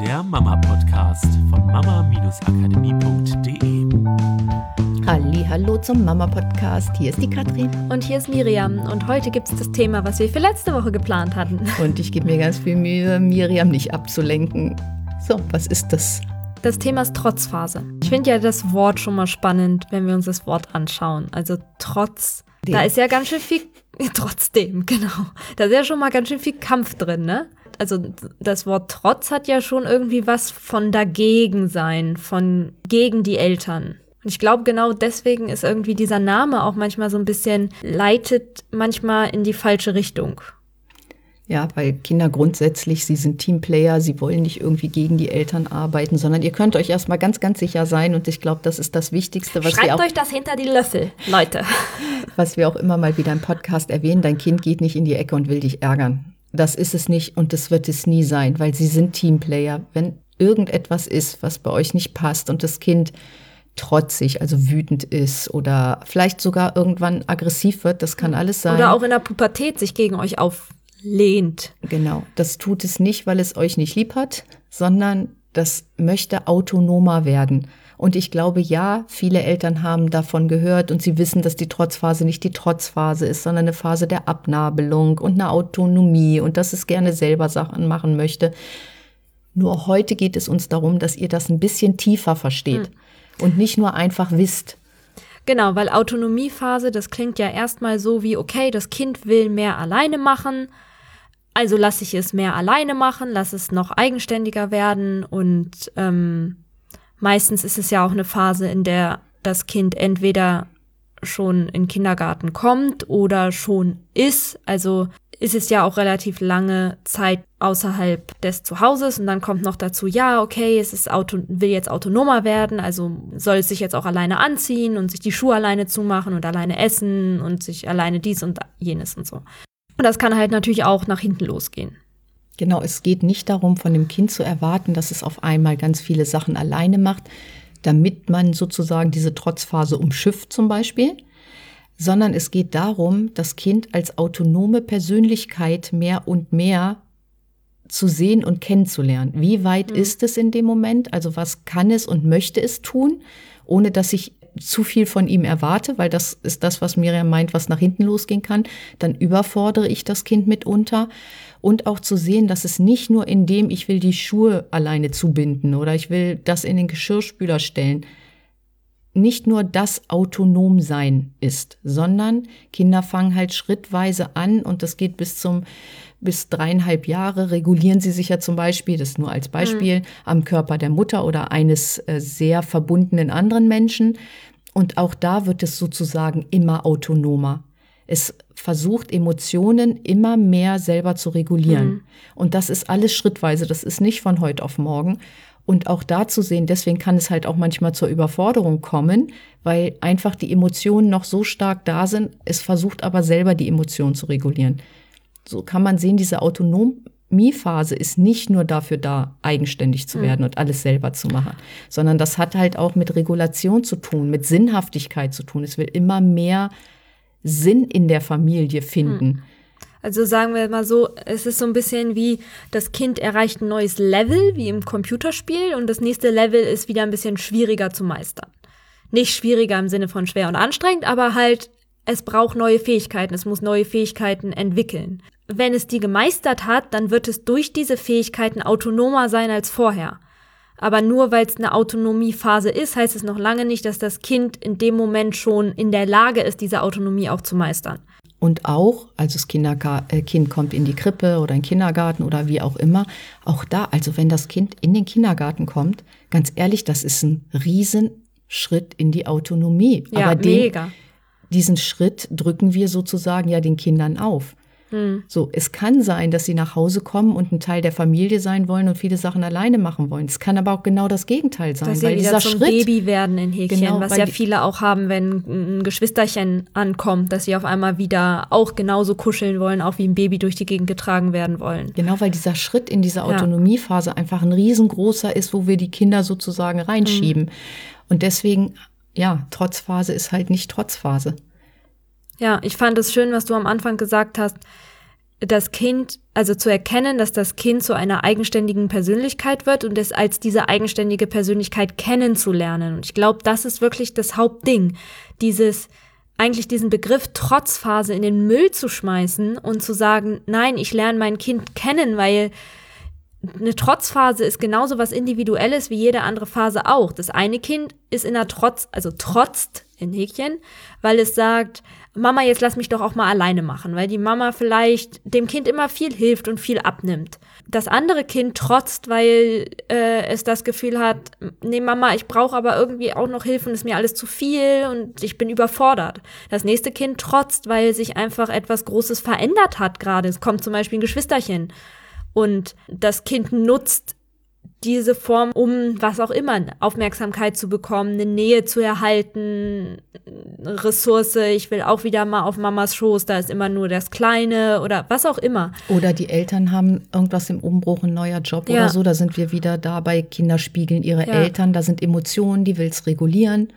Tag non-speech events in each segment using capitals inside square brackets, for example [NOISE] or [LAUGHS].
der Mama-Podcast von mama-akademie.de. Halli, hallo zum Mama-Podcast. Hier ist die Katrin. Und hier ist Miriam. Und heute gibt es das Thema, was wir für letzte Woche geplant hatten. [LAUGHS] Und ich gebe mir ganz viel Mühe, Miriam nicht abzulenken. So, was ist das? Das Thema ist Trotzphase. Ich finde ja das Wort schon mal spannend, wenn wir uns das Wort anschauen. Also Trotz. Dem. Da ist ja ganz schön viel, [LAUGHS] trotzdem, genau. Da ist ja schon mal ganz schön viel Kampf drin, ne? Also das Wort Trotz hat ja schon irgendwie was von dagegen sein, von gegen die Eltern. Und ich glaube, genau deswegen ist irgendwie dieser Name auch manchmal so ein bisschen, leitet manchmal in die falsche Richtung. Ja, weil Kinder grundsätzlich, sie sind Teamplayer, sie wollen nicht irgendwie gegen die Eltern arbeiten, sondern ihr könnt euch erstmal ganz, ganz sicher sein und ich glaube, das ist das Wichtigste, was Schreibt wir auch, euch das hinter die Löffel, Leute. [LAUGHS] Was wir auch immer mal wieder im Podcast erwähnen, dein Kind geht nicht in die Ecke und will dich ärgern. Das ist es nicht und das wird es nie sein, weil sie sind Teamplayer. Wenn irgendetwas ist, was bei euch nicht passt und das Kind trotzig, also wütend ist oder vielleicht sogar irgendwann aggressiv wird, das kann alles sein. Oder auch in der Pubertät sich gegen euch auflehnt. Genau, das tut es nicht, weil es euch nicht lieb hat, sondern das möchte autonomer werden. Und ich glaube, ja, viele Eltern haben davon gehört und sie wissen, dass die Trotzphase nicht die Trotzphase ist, sondern eine Phase der Abnabelung und eine Autonomie und dass es gerne selber Sachen machen möchte. Nur heute geht es uns darum, dass ihr das ein bisschen tiefer versteht mhm. und nicht nur einfach wisst. Genau, weil Autonomiephase, das klingt ja erstmal so wie, okay, das Kind will mehr alleine machen, also lasse ich es mehr alleine machen, lass es noch eigenständiger werden und ähm, Meistens ist es ja auch eine Phase, in der das Kind entweder schon in Kindergarten kommt oder schon ist. Also ist es ja auch relativ lange Zeit außerhalb des Zuhauses und dann kommt noch dazu, ja, okay, es ist auto, will jetzt autonomer werden, also soll es sich jetzt auch alleine anziehen und sich die Schuhe alleine zumachen und alleine essen und sich alleine dies und jenes und so. Und das kann halt natürlich auch nach hinten losgehen. Genau, es geht nicht darum, von dem Kind zu erwarten, dass es auf einmal ganz viele Sachen alleine macht, damit man sozusagen diese Trotzphase umschifft zum Beispiel, sondern es geht darum, das Kind als autonome Persönlichkeit mehr und mehr zu sehen und kennenzulernen. Wie weit mhm. ist es in dem Moment? Also was kann es und möchte es tun, ohne dass ich zu viel von ihm erwarte, weil das ist das, was Miriam meint, was nach hinten losgehen kann, dann überfordere ich das Kind mitunter. Und auch zu sehen, dass es nicht nur in dem, ich will die Schuhe alleine zubinden oder ich will das in den Geschirrspüler stellen, nicht nur das autonom sein ist, sondern Kinder fangen halt schrittweise an und das geht bis zum bis dreieinhalb Jahre regulieren sie sich ja zum Beispiel, das nur als Beispiel, mhm. am Körper der Mutter oder eines äh, sehr verbundenen anderen Menschen. Und auch da wird es sozusagen immer autonomer. Es versucht, Emotionen immer mehr selber zu regulieren. Mhm. Und das ist alles schrittweise, das ist nicht von heute auf morgen. Und auch da zu sehen, deswegen kann es halt auch manchmal zur Überforderung kommen, weil einfach die Emotionen noch so stark da sind. Es versucht aber selber die Emotionen zu regulieren. So kann man sehen, diese Autonomiephase ist nicht nur dafür da, eigenständig zu mhm. werden mhm. und alles selber zu machen, sondern das hat halt auch mit Regulation zu tun, mit Sinnhaftigkeit zu tun. Es will immer mehr Sinn in der Familie finden. Hm. Also sagen wir mal so, es ist so ein bisschen wie das Kind erreicht ein neues Level, wie im Computerspiel, und das nächste Level ist wieder ein bisschen schwieriger zu meistern. Nicht schwieriger im Sinne von schwer und anstrengend, aber halt, es braucht neue Fähigkeiten, es muss neue Fähigkeiten entwickeln. Wenn es die gemeistert hat, dann wird es durch diese Fähigkeiten autonomer sein als vorher. Aber nur weil es eine Autonomiephase ist, heißt es noch lange nicht, dass das Kind in dem Moment schon in der Lage ist, diese Autonomie auch zu meistern. Und auch, also das Kinderga äh, Kind kommt in die Krippe oder in den Kindergarten oder wie auch immer, auch da, also wenn das Kind in den Kindergarten kommt, ganz ehrlich, das ist ein Riesenschritt in die Autonomie. Ja, Aber den, mega. Diesen Schritt drücken wir sozusagen ja den Kindern auf. Hm. So, es kann sein, dass sie nach Hause kommen und ein Teil der Familie sein wollen und viele Sachen alleine machen wollen. Es kann aber auch genau das Gegenteil sein, dass sie weil wieder dieser zum Schritt Baby werden in Häkchen, genau, was ja viele auch haben, wenn ein Geschwisterchen ankommt, dass sie auf einmal wieder auch genauso kuscheln wollen, auch wie ein Baby durch die Gegend getragen werden wollen. Genau, weil dieser Schritt in dieser Autonomiephase ja. einfach ein riesengroßer ist, wo wir die Kinder sozusagen reinschieben. Hm. Und deswegen, ja, Trotzphase ist halt nicht Trotzphase. Ja, ich fand es schön, was du am Anfang gesagt hast. das Kind, also zu erkennen, dass das Kind zu einer eigenständigen Persönlichkeit wird und es als diese eigenständige Persönlichkeit kennenzulernen. Und ich glaube, das ist wirklich das Hauptding. Dieses, eigentlich diesen Begriff Trotzphase in den Müll zu schmeißen und zu sagen, nein, ich lerne mein Kind kennen, weil eine Trotzphase ist genauso was Individuelles wie jede andere Phase auch. Das eine Kind ist in einer Trotz, also trotzt in Häkchen, weil es sagt, Mama, jetzt lass mich doch auch mal alleine machen, weil die Mama vielleicht dem Kind immer viel hilft und viel abnimmt. Das andere Kind trotzt, weil äh, es das Gefühl hat, nee Mama, ich brauche aber irgendwie auch noch Hilfe und ist mir alles zu viel und ich bin überfordert. Das nächste Kind trotzt, weil sich einfach etwas Großes verändert hat gerade. Es kommt zum Beispiel ein Geschwisterchen und das Kind nutzt diese Form, um was auch immer, Aufmerksamkeit zu bekommen, eine Nähe zu erhalten, Ressource, ich will auch wieder mal auf Mamas Schoß, da ist immer nur das Kleine oder was auch immer. Oder die Eltern haben irgendwas im Umbruch, ein neuer Job ja. oder so, da sind wir wieder da bei Kinder spiegeln ihre ja. Eltern, da sind Emotionen, die will es regulieren.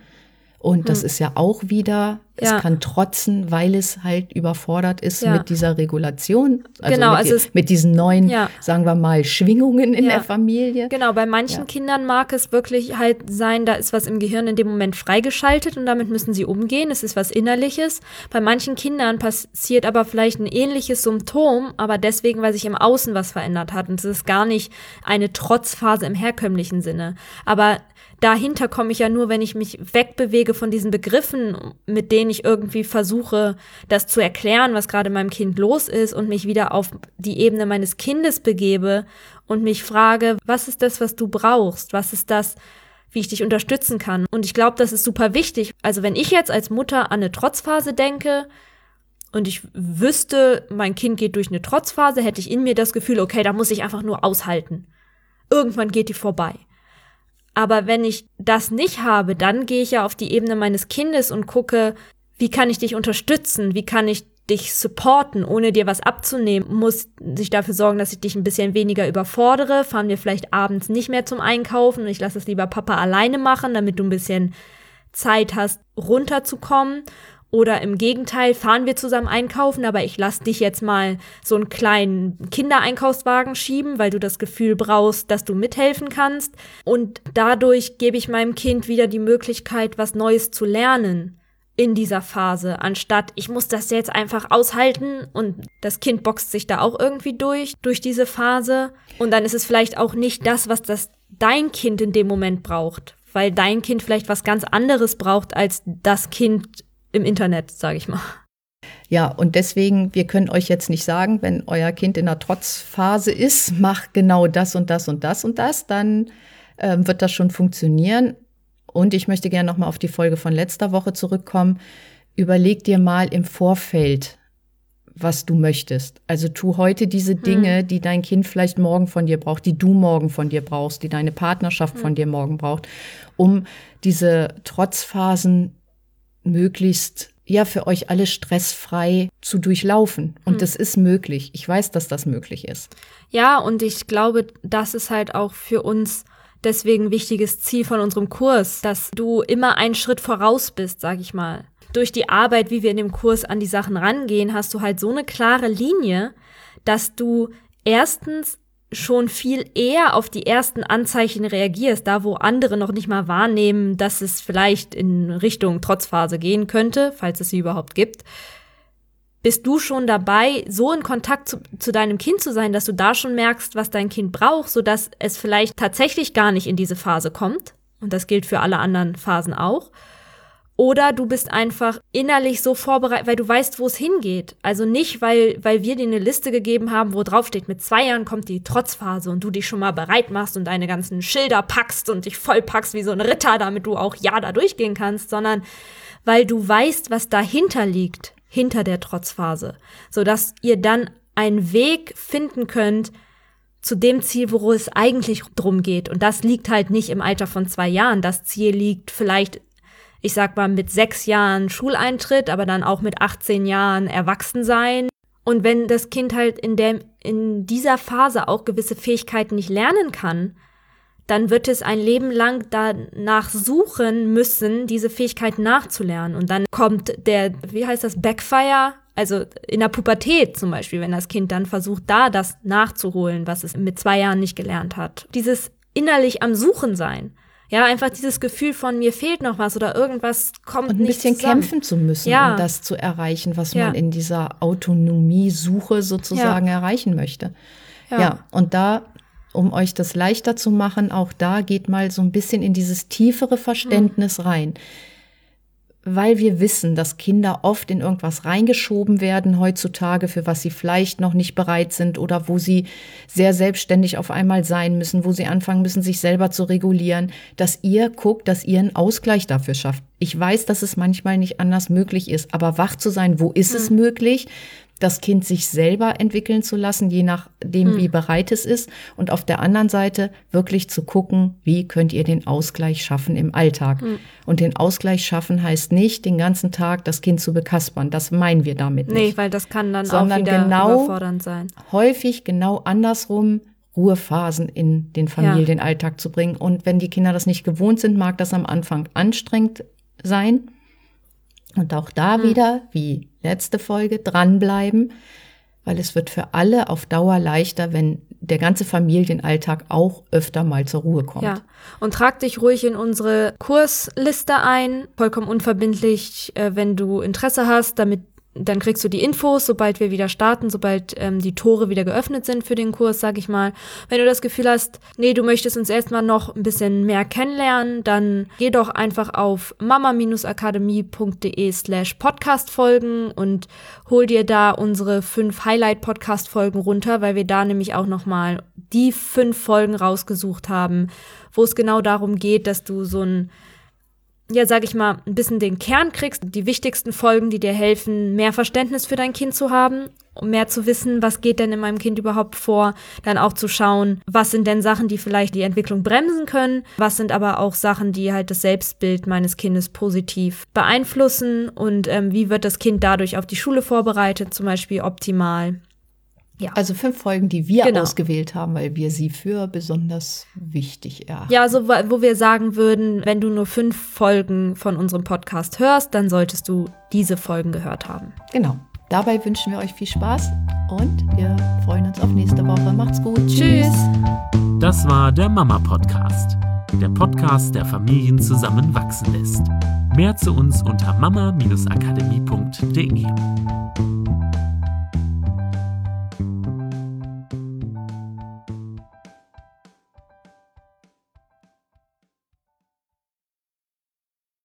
Und das hm. ist ja auch wieder, es ja. kann trotzen, weil es halt überfordert ist ja. mit dieser Regulation. Also genau, mit, also die, mit diesen neuen, ja. sagen wir mal, Schwingungen in der Familie. Genau, bei manchen Kindern mag es wirklich halt sein, da ist was im Gehirn in dem Moment freigeschaltet und damit müssen sie umgehen. Es ist was Innerliches. Bei manchen Kindern passiert aber vielleicht ein ähnliches Symptom, aber deswegen, weil sich im Außen was verändert hat. Und es ist gar nicht eine Trotzphase im herkömmlichen Sinne. Aber dahinter komme ich ja nur, wenn ich mich wegbewege von diesen Begriffen, mit denen ich irgendwie versuche, das zu erklären, was gerade meinem Kind los ist und mich wieder auf die Ebene meines Kindes begebe und mich frage, was ist das, was du brauchst? Was ist das, wie ich dich unterstützen kann? Und ich glaube, das ist super wichtig. Also wenn ich jetzt als Mutter an eine Trotzphase denke, und ich wüsste, mein Kind geht durch eine Trotzphase, hätte ich in mir das Gefühl, okay, da muss ich einfach nur aushalten. Irgendwann geht die vorbei. Aber wenn ich das nicht habe, dann gehe ich ja auf die Ebene meines Kindes und gucke, wie kann ich dich unterstützen? Wie kann ich dich supporten, ohne dir was abzunehmen? Muss sich dafür sorgen, dass ich dich ein bisschen weniger überfordere? Fahren wir vielleicht abends nicht mehr zum Einkaufen und ich lasse es lieber Papa alleine machen, damit du ein bisschen Zeit hast, runterzukommen? Oder im Gegenteil, fahren wir zusammen einkaufen, aber ich lass dich jetzt mal so einen kleinen Kindereinkaufswagen schieben, weil du das Gefühl brauchst, dass du mithelfen kannst. Und dadurch gebe ich meinem Kind wieder die Möglichkeit, was Neues zu lernen in dieser Phase, anstatt ich muss das jetzt einfach aushalten und das Kind boxt sich da auch irgendwie durch, durch diese Phase. Und dann ist es vielleicht auch nicht das, was das dein Kind in dem Moment braucht, weil dein Kind vielleicht was ganz anderes braucht als das Kind im Internet, sage ich mal. Ja, und deswegen, wir können euch jetzt nicht sagen, wenn euer Kind in einer Trotzphase ist, mach genau das und das und das und das, dann ähm, wird das schon funktionieren. Und ich möchte gerne nochmal auf die Folge von letzter Woche zurückkommen. Überleg dir mal im Vorfeld, was du möchtest. Also tu heute diese hm. Dinge, hm. die dein Kind vielleicht morgen von dir braucht, die du morgen von dir brauchst, die deine Partnerschaft hm. von dir morgen braucht, um diese Trotzphasen möglichst ja für euch alle stressfrei zu durchlaufen. Und hm. das ist möglich. Ich weiß, dass das möglich ist. Ja, und ich glaube, das ist halt auch für uns deswegen wichtiges Ziel von unserem Kurs, dass du immer einen Schritt voraus bist, sag ich mal. Durch die Arbeit, wie wir in dem Kurs an die Sachen rangehen, hast du halt so eine klare Linie, dass du erstens schon viel eher auf die ersten Anzeichen reagierst, da wo andere noch nicht mal wahrnehmen, dass es vielleicht in Richtung Trotzphase gehen könnte, falls es sie überhaupt gibt, bist du schon dabei, so in Kontakt zu, zu, deinem Kind zu sein, dass du da schon merkst, was dein Kind braucht, sodass es vielleicht tatsächlich gar nicht in diese Phase kommt. Und das gilt für alle anderen Phasen auch. Oder du bist einfach innerlich so vorbereitet, weil du weißt, wo es hingeht. Also nicht, weil, weil wir dir eine Liste gegeben haben, wo drauf steht, mit zwei Jahren kommt die Trotzphase und du dich schon mal bereit machst und deine ganzen Schilder packst und dich vollpackst wie so ein Ritter, damit du auch ja da durchgehen kannst, sondern weil du weißt, was dahinter liegt, hinter der Trotzphase, sodass ihr dann einen Weg finden könnt, zu dem Ziel, worum es eigentlich drum geht. Und das liegt halt nicht im Alter von zwei Jahren. Das Ziel liegt vielleicht ich sag mal, mit sechs Jahren Schuleintritt, aber dann auch mit 18 Jahren erwachsen sein. Und wenn das Kind halt in, der, in dieser Phase auch gewisse Fähigkeiten nicht lernen kann, dann wird es ein Leben lang danach suchen müssen, diese Fähigkeiten nachzulernen. Und dann kommt der, wie heißt das, Backfire also in der Pubertät zum Beispiel, wenn das Kind dann versucht, da das nachzuholen, was es mit zwei Jahren nicht gelernt hat. Dieses innerlich am Suchen sein. Ja, einfach dieses Gefühl von mir fehlt noch was oder irgendwas kommt Und ein nicht bisschen zusammen. kämpfen zu müssen, Ja. um das zu erreichen, was Ja. man in dieser Autonomiesuche sozusagen Ja. erreichen möchte. Ja. und da, um euch das leichter zu machen, auch da geht mal so ein bisschen in dieses tiefere Verständnis rein. Weil wir wissen, dass Kinder oft in irgendwas reingeschoben werden heutzutage, für was sie vielleicht noch nicht bereit sind oder wo sie sehr selbstständig auf einmal sein müssen, wo sie anfangen müssen, sich selber zu regulieren, dass ihr guckt, dass ihr einen Ausgleich dafür schafft. Ich weiß, dass es manchmal nicht anders möglich ist, aber wach zu sein, wo ist es möglich? Das Kind sich selber entwickeln zu lassen, je nachdem, wie bereit es ist. Und auf der anderen Seite wirklich zu gucken, wie könnt ihr den Ausgleich schaffen im Alltag. Und den Ausgleich schaffen heißt nicht, den ganzen Tag das Kind zu bekaspern. Das meinen wir damit Nee, nicht. weil das kann dann Sondern auch wieder genau- überfordernd sein. Häufig genau andersrum. Ruhephasen in den Familienalltag zu bringen. Und wenn die Kinder das nicht gewohnt sind, mag das am Anfang anstrengend sein. Und auch da Hm. wieder, wie letzte Folge, dranbleiben, weil es wird für alle auf Dauer leichter, wenn der ganze Familienalltag auch öfter mal zur Ruhe kommt. Ja. Und trag dich ruhig in unsere Kursliste ein, vollkommen unverbindlich, äh, wenn du Interesse hast, damit dann kriegst du die Infos, sobald wir wieder starten, sobald ähm, die Tore wieder geöffnet sind für den Kurs, sag ich mal. Wenn du das Gefühl hast, nee, du möchtest uns erstmal noch ein bisschen mehr kennenlernen, dann geh doch einfach auf mama-akademie.de slash podcast folgen und hol dir da unsere fünf Highlight-Podcast-Folgen runter, weil wir da nämlich auch nochmal die fünf Folgen rausgesucht haben, wo es genau darum geht, dass du so ein ja, sag ich mal, ein bisschen den Kern kriegst, die wichtigsten Folgen, die dir helfen, mehr Verständnis für dein Kind zu haben, um mehr zu wissen, was geht denn in meinem Kind überhaupt vor, dann auch zu schauen, was sind denn Sachen, die vielleicht die Entwicklung bremsen können, was sind aber auch Sachen, die halt das Selbstbild meines Kindes positiv beeinflussen und ähm, wie wird das Kind dadurch auf die Schule vorbereitet, zum Beispiel optimal. Also fünf Folgen, die wir Genau. ausgewählt haben, weil wir sie für besonders wichtig erachten. Ja, so wo wo wir sagen würden, wenn du nur fünf Folgen von unserem Podcast hörst, dann solltest du diese Folgen gehört haben. Genau. Dabei wünschen wir euch viel Spaß und wir freuen uns auf nächste Woche. Macht's gut. Tschüss. Das war der Mama Podcast. Der Podcast, der Familien zusammenwachsen lässt. Mehr zu uns unter mama-akademie.de.